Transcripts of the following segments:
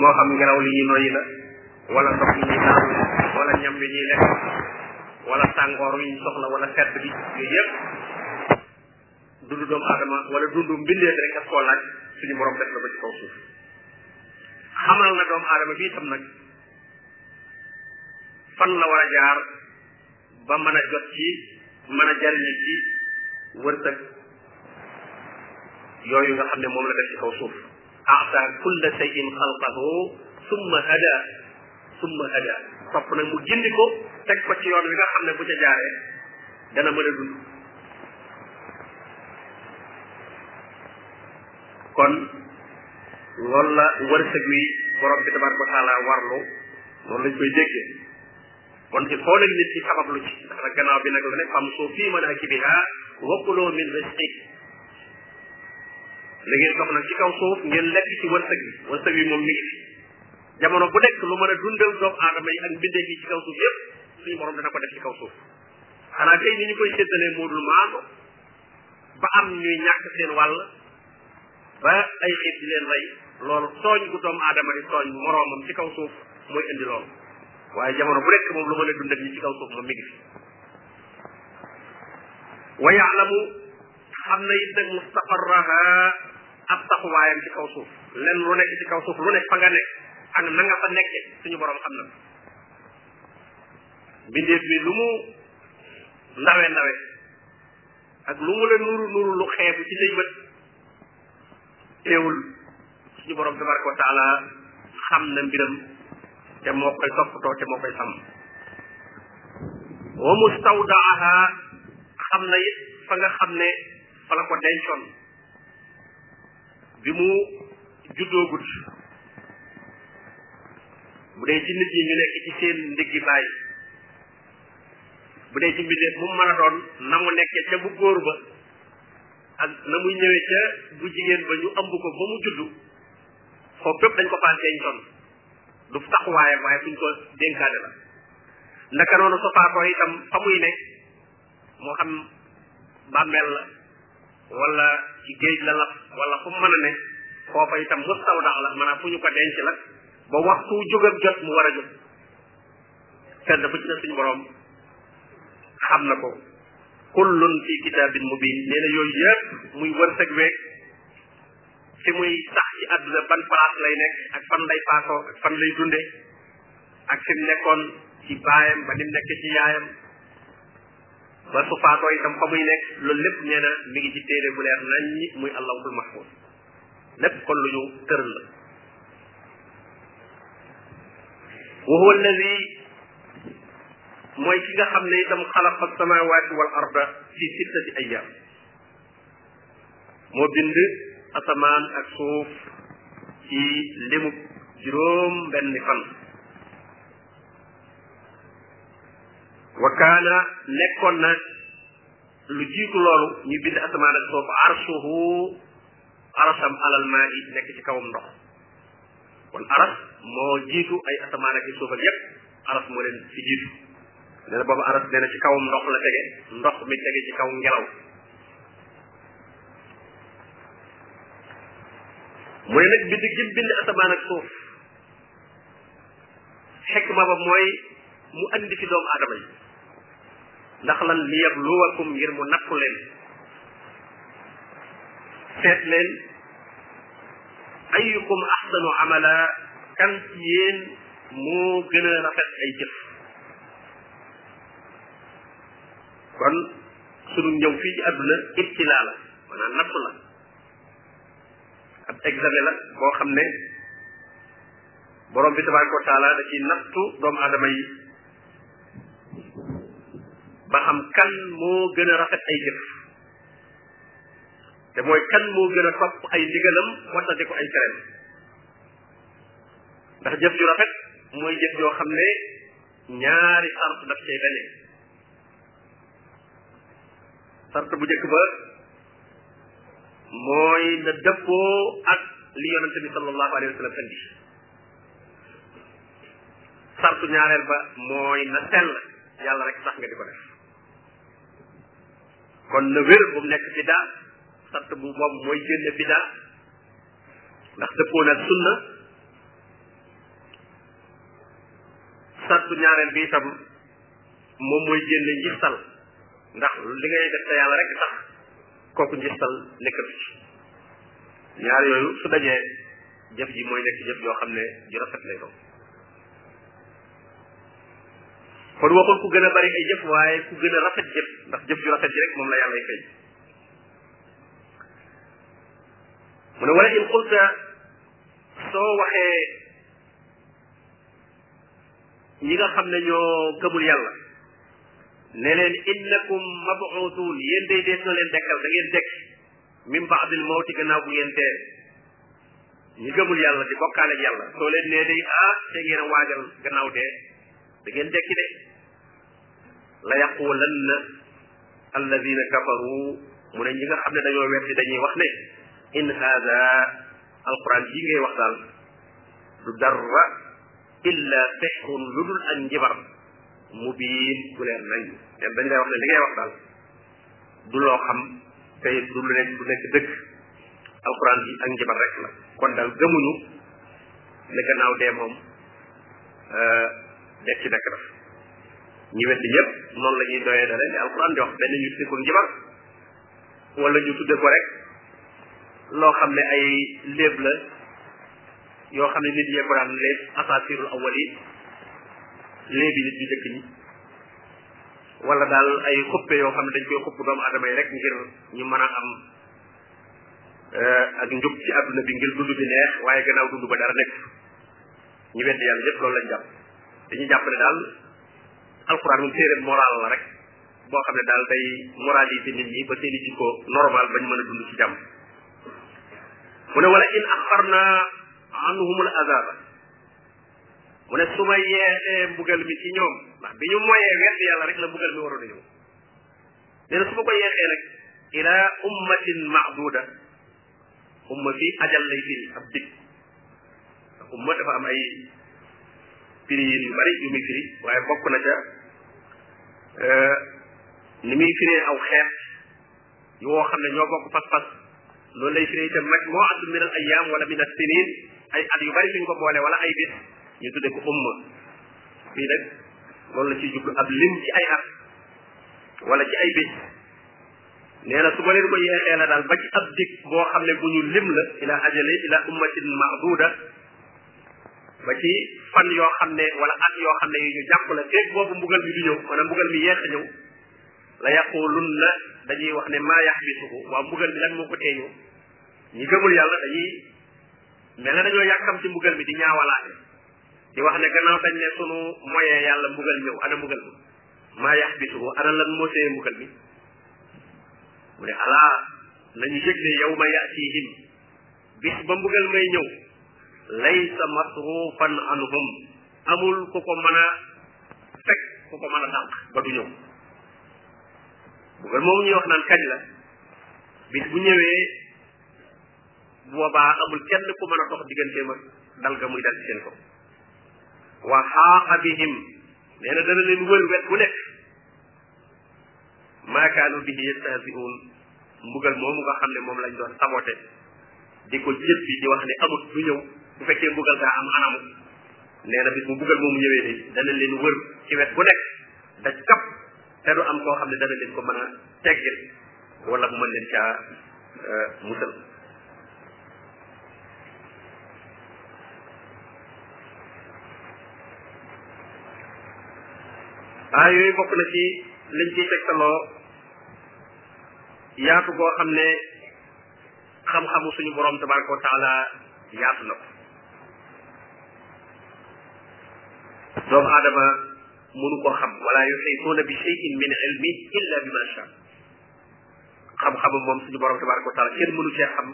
moo xam ngelaw li ñuy noyyi la wala ndox mi ñuy naan wala ñam bi ñuy lekk wala tàngoor wi ñu soxla wala sedd bi yooyu yëpp dundu doomu aadama wala dundu mbindeef rek daf koo laaj suñu borom def na ko ci kaw suuf xamal na doomu aadama bi itam nag fan la war a jaar ba mën a jot ci mën a jariñu ci wërsëg yooyu nga xam ne moom la def ci kaw suuf ata kulla shay'in xalqahu summa hada summa hada topp nag mu gindi ko teg ko ci yoon wi nga xam ne bu ca jaaree dana mën a dund kon loolu la wërsëg wi borom bi tabaraka wa taala warlu noonu lañ koy déggee kon il faut nag nit ci sabab lu ci ndax nag gannaaw bi nag la ne fam soo fii mën a ci biha wakkuloo min risqi la ngeen dox nag ci kaw suuf ngeen lekk ci wërsëg bi wërsëg bi moom mi ngi fi jamono bu nekk lu mën a dundal doomu aadama yi ak mbindeef yi ci kaw suuf yépp suñu borom dana ko def ci kaw suuf xanaa tey ni ñu koy séddalee moo dul maandu ba am ñuy ñàkk seen wàll ba ay xiif di leen rey loolu tooñ gu doomu aadama di tooñ moroomam ci kaw suuf mooy indi loolu waaye jamono bu nekk moom lu mën a dundal ñi ci kaw suuf moom mi ngi fi wa yaalamu xam na it nag mustaqarraha ab taxawaayam ci kaw suuf lenn lu nekk ci kaw suuf lu nekk fa nga nekk ak na nga fa nekke suñu borom xam na bindeef bi lu mu ndawe ndawe ak lu mu la nuru nuru lu xeebu ci say bët teewul suñu borom tabaraka wa taala xam na mbiram te moo koy toppatoo te moo koy sàmm wa mustawdaaha xam na it fa nga xam ne fa la ko dencoon bi mu juddoo gudd bu dee ci nit ñi ñu nekk ci seen ndiggi bàyyi bu dee ci mbindeef mu mën a doon na mu nekkee ca bu góor ba ak na muy ñëwee ca bu jigéen ba ñu ëmb ko ba mu juddu foofu fépp dañ ko faa dencoon du taxawaayam waaye fuñ ko dénkaane la ndaka noonu sofaa ko itam fa muy ne moo xam bàmmeel la wala ci géej la la wala fu mu mën a ne foofa itam mustawdax la maanaam fu ñu ko denc la ba waxtu jóg ak jot mu war a jóg fenn bu ci ne suñu borom xam na ko kullun fi kitaabin mubin nee na yooyu yëpp muy wërsëg weeg fi muy sax ci àdduna ban place lay nekk ak fan lay faatoo ak fan lay dunde ak fi mu nekkoon ci baayam ba ni mu nekk ci yaayam ba su faatoo itam fa muy nekk loolu lépp nee na mi ngi ci téere bu leer nañ muy allahul mahfuz lépp kon lu ñu tëral la wa huwa alladi mooy ki nga xam ne itam xalaqa alsamawati wal arda fi sittati ayam moo bind asamaan ak suuf ci limu juróom benn fan wa kaana nekkoon na lu jiitu loolu ñu bind asamaan ak suuf arsuhu arasam alal maa yi nekk ci kawam ndox kon aras moo jiitu ay asamaan ak suuf ak yépp aras moo leen ci jiitu nee na boobu aras nee na ci kawam ndox la tege ndox mi tege ci kaw ngelaw mu ne nag bind gi bind asamaan ak suuf xikma ba mooy mu andi fi doomu aadama yi ndax lan li yabluwakum ngir mu nattu leen seet leen ayukum ahsanu amala kan ci yéen moo gën a rafet ay jëf kon sunu ñëw fii ci àdduna ibtilaa la maanaam nattu la ab examen la boo xam ne borom bi tabaraka wa taala da ci nattu doomu aadama yi ba xam kan moo gën a rafet ay jëf te mooy kan moo gën a topp ay ndigalam wattati ko ay tereem ndax jëf ju rafet mooy jëf joo xam ne ñaari sart daf cay beneen sart bu njëkk ba mooy na dëppoo ak li yonente bi sallallahu alayhi wa sallam indi sartu ñaareel ba mooy na sell yàlla rek sax nga di ko def kon na wér bu mu nekk bidaa sart bu boobu mooy génne bidaa ndax dëppoo nag sunna sartu ñaareel bi itam moom mooy génne njistal ndax li ngay def te yàlla rek tax kooku njistal nekkatu ci ñaar yooyu su dajee jëf ji mooy nekk jëf yoo xam ne ju rafet lay doon kon waxul ku gën a bari ay jëf waaye ku gën a rafet jëf ndax jëf ju rafet ji rek moom la yàlla fay mu ne wala in qulta soo waxee ñi nga xam ne ñoo gëmul yàlla ne leen innakum mabuutuun yéen day dees na leen dekkal da ngeen dekk min baadil mawti gannaaw bu ngeen dee ñi gëmul yàlla di bokkaale ak yàlla soo leen nee day ah te ngeen waajal gannaaw dee da ngeen dekki de la yaqulanna alladina kafaru mu ne ñi nga xam ne dañoo wetti dañuy wax ne in hada alquran yi ngay wax daal du dara illa sixrun lu dul ak njibar mu biin ku leer nañ leen dañ lay wax ne li ngay wax daal du loo xam te du lu nekk du nekk dëgg alquran bi ak njibar rek la kon daal gëmuñu ne gannaaw dee moom euh, dekk ci nekk daf ñu weddi ñëpp noonu la ñuy doyee dale li alquran di wax benn ñu si ko njibar wala ñu tudde ko rek loo xam ne ay léeb la yoo xam ne nit yee ko daan léeb asatirul awal yi léebi nit ñu jëkk ñi wala daal ay xuppe yoo xam ne dañ koy xupp doomu aadama yi rek ngir ñu mën a am euh, ak njub ci àdduna bi ngir dund bi neex waaye gannaaw dund ba dara nekk ñu weddi yàlla yépp loolu lañ jàpp dañuy jàpp ne daal alxuraan moom téere moral la rek boo xam ne daal day moraliser nit ñi ba seen i jikko normal bañ mën a dund ci jàmm mu ne wala in axarna anhumul azaba mu ne su ma yeexee mbugal mi ci ñoom ndax bi ñu moyee wedd yàlla rek la mbugal mi waroon a ñëw nee na su ma ko yeexee nag ila ummatin maaduda umma bi ajal lay firi ab dig umma dafa am ay firi yu bari yu muy firi waaye bokk na ca euh, ni muy firee aw xeet yoo xam ne ñoo bokk pas-pas loolu lay firee itam nag moo atul min al ayam wala min al sinin ay at yu bari suñ ko boole wala ay bis ñu tudde ko umma fii nag loolu la ciy jublu ab lim ci ay at wala ci ay bis nee na su ma leen ko yeexee la daal ba ci ab dig boo xam ne bu ñu lim la ila ajali ila ummatin mahduda ba ci fan yoo xam ne wala at yoo xam ne yu ñu jàpp la feeg boobu mbugal mi du ñëw maanaam mbugal mi yeex a ñëw la yaqulun na dañuy wax ne maa yaxbisuhu waaw mbugal mi lan moo ko tee ñëw ñi gëmul yàlla dañuy mel na dañoo yàkkam ci mbugal mi di ñaawalaate di wax ne gannaaw dañ ne sunu moyee yàlla mbugal ñëw ana mbugal mi maa yax bi subu ana lan moo téye mbugal mi mu ne alaa nañu yëg ne yow ma yaatihim bis ba mbugal may ñëw laysa masrufan anhum amul ku ko mën a fekk ku ko mën a dànq ba du ñëw mbugal moomu ñuy wax naan kañ la bis bu ñëwee boobaa amul kenn ku mën a dox diggante ma dal ga muy dal ci seen ko wa xaaqa bihim nee na dana leen wër wet bu nekk maa kaanu bihi yastahzi'uun mbugal moomu nga xam ne moom lañ doon sabote di ko jëf bi di wax ne amut du ñëw bu fekkee mbugal daa am anamu nee na bis bu mbugal moomu ñëwee de dana leen wër ci wet bu nekk daj kap te du am koo xam ne dana leen ko mën a teggil wala mu mën leen caa euh, musal aay yooyu bokk na ci liñ ciy tegtaloo yaatu goo xam ne xam-xamu suñu borom tabaraka wa taala yaatu na ko doomu aadama mënu ko xam wala yuxiituuna bi cheyin min ilmi illa bi ma sha xam-xamam moom suñu borom tabaraka wa taala kenn mënu cee xam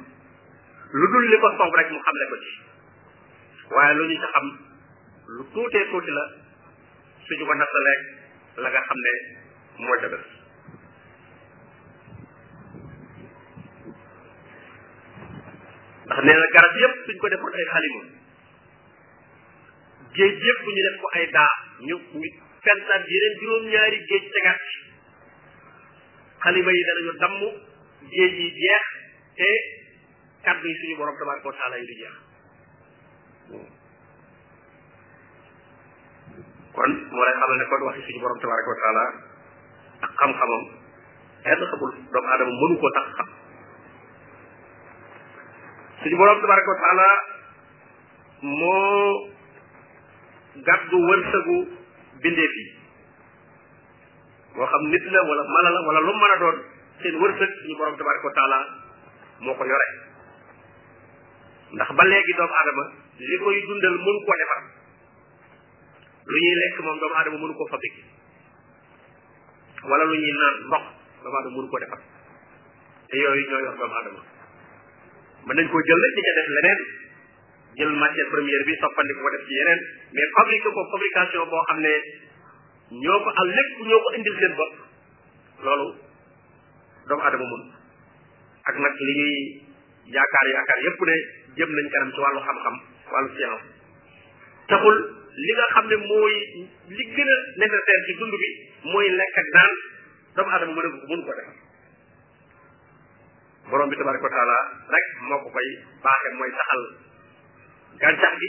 lu dul li ko soob rek mu xamle ko ci waaye lu ñu ci xam lu tuutee tuuti la suñu ko nattaleeg la nga xam ne moo ca des ndax nee na garab yépp suñ ko defoon ay xalima géej yépp ñu def ko ay daa ñu ñu fentaat yeneen juróom-ñaari géej tegaat ci xalima yi danañu damm géej yi jeex te kàddu yi suñu borom tabaraka wa taala yi du jeex kon moo lay xamal ne kon waxi suñu borom tabaraka wa taala ak xam-xamam kenn xamul doomu aadama mënu ko tax xam suñu borom tabaraka wa taala moo gàddu wërsëgu bindeef yi moo xam nit la wala mala la wala lu mën a doon seen wërsëg suñu borom tabaraka wa taala moo ko yore ndax ba léegi doomu aadama li koy dundal mën koo defar lu ñuy lekk moom doomu aadama mënu koo fabriquer wala lu ñuy naan ndox doomu aadama mënu ko defar te yooyu ñoo yor doomu aadama mën nañ koo jël rek di ca def leneen jël matière première bi soppandi ko def ci yeneen mais fabriqué ko fabrication boo xam ne ñoo ko am lépp ñoo ko indil seen bopp loolu doomu aadama mun ak nag li ñuy yaakaar yaakaar yépp ne jëm nañ kanam ci wàllu xam-xam wàllu science taxul li nga xam ne mooy li gën a nécessaire ci dund bi mooy lekk ak naan doomu aadama mën a ko mënu ko def borom bi tabaraka wa taala rek moo ko koy baaxe mooy saxal gàncax gi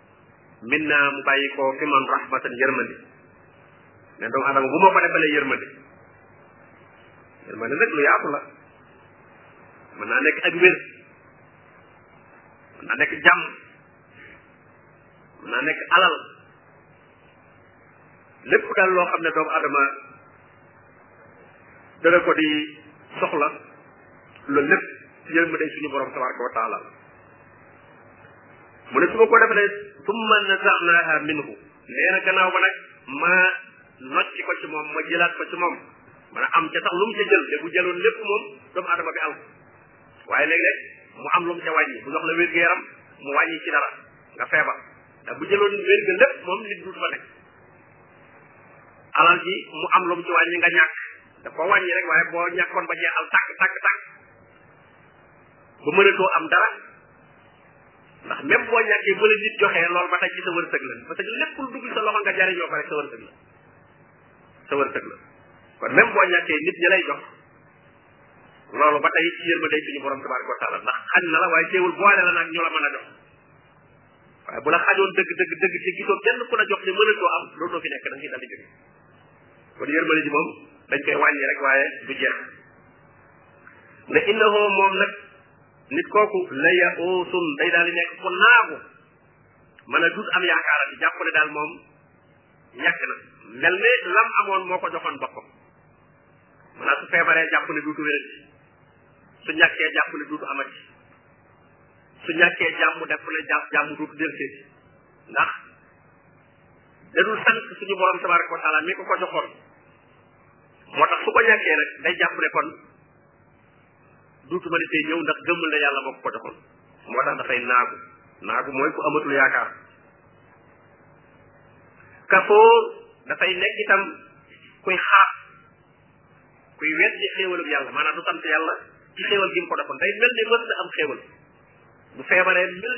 min naa mu bàyyi ko fi man rahmatan yërmande ne doomu adama bu ma ko defalee yërmande yërmande nag lu yaatu la mën naa nekk ak wér mën naa nekk jàmm mën naa nekk alal lépp daal loo xam ne doomu adama dana ko di soxla loolu lépp yërmande suñu borom tabaraka wa taala mu ne su ma ko defalee summa nazaanaha minhu nee na gannaaw ba nag ma nocci ko ci moom ma jëlaat ko ci moom man a am ca sax lu mu ca jël te bu jëloon lépp moom doomu adama bi alko waaye léeg-léeg mu am lu mu ca wàññi bu soxla wér-gu-yaram mu wàññi ci dara nga feebar ndax bu jëloon wér ga lépp moom nit du fa nekk alal ji mu am lu mu ci wàññi nga ñàkk da ko wàññi rek waaye boo ñàkkoon ba jeexal tàkk tàkk tàkk ba mënatoo am dara ndax même boo ñàkkee bu la nit joxee loolu ba tey ci sa wërsëg la parce que lépp lu dugg sa loxo nga jariñoo ko rek sa wërsëg la sa wërsëg la kon même boo ñàkkee nit ñi lay jox loolu ba tey ci yërma day suñu borom tabaraka wa taala ndax xañ na la waaye teewul boole la nag ñu la mën a jox waaye bu la xajoon dëgg dëgg dëgg te gisoo kenn ku la jox ne mënatoo am loolu doo fi nekk da nga ciy dal di jóge kon yërmande ji moom dañ koy wàññi rek waaye du jeex ne innahu moom nag nit kooku la yauusun day daal di nekk ku naagu mën a dut am yaakaaram di jàpp ne daal moom ñàkk na mel ne lam amoon moo ko joxoon boppam maanaam su feebaree jàpp ne duutu wérati su ñàkkee jàpp ne duutu amati su ñàkkee jàmm def la jàmm jàmm duutu del seeti ndax dadul sant suñu borom tabaraka wa taala mi ko ko joxoon moo tax su ko ñàkkee nag day jàpp ne kon duutu ma defee ñëw ndax gëmul na yàlla moo ko ko joxoon moo tax dafay naagu naagu mooy ku amatul yaakaar kafoo dafay nekk itam kuy xaar kuy weddi xéewalug yàlla maanaam du sant yàlla ci xéewal gi mu ko defoon day mel ni mës na am xéewal bu feebaree mel